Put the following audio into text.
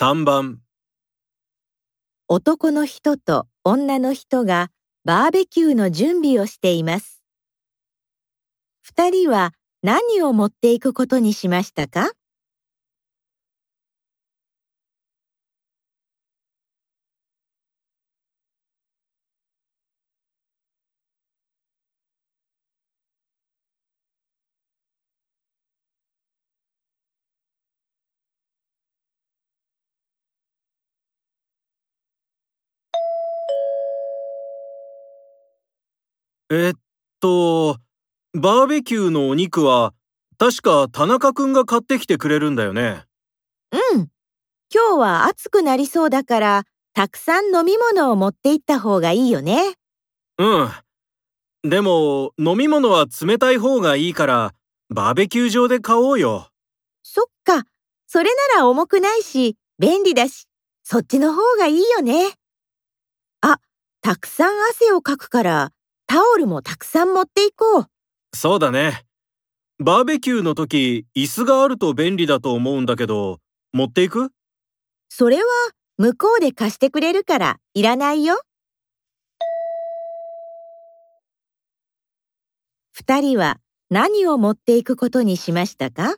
3番男の人と女の人がバーベキューの準備をしています。二人は何を持っていくことにしましたか？えっと、バーベキューのお肉は、確か田中くんが買ってきてくれるんだよね。うん。今日は暑くなりそうだから、たくさん飲み物を持って行った方がいいよね。うん。でも、飲み物は冷たい方がいいから、バーベキュー場で買おうよ。そっか。それなら重くないし、便利だし、そっちの方がいいよね。あ、たくさん汗をかくから、タオルもたくさん持っていこう。そうだね。バーベキューの時、椅子があると便利だと思うんだけど、持っていく？それは向こうで貸してくれるからいらないよ。二人は何を持っていくことにしましたか？